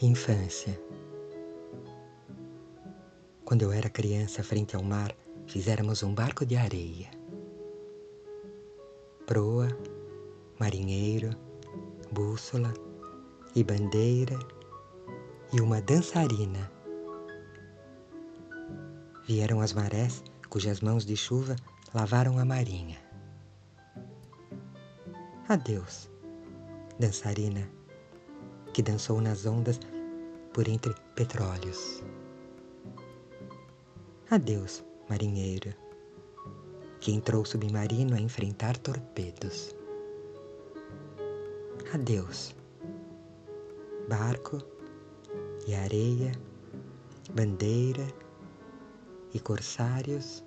Infância. Quando eu era criança, frente ao mar, fizéramos um barco de areia. Proa, marinheiro, bússola e bandeira e uma dançarina. Vieram as marés, cujas mãos de chuva lavaram a marinha. Adeus, dançarina que dançou nas ondas por entre petróleos. Adeus, marinheiro, que entrou submarino a enfrentar torpedos. Adeus, barco e areia, bandeira e corsários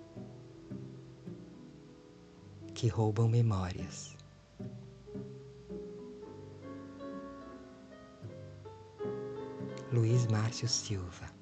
que roubam memórias. Luiz Márcio Silva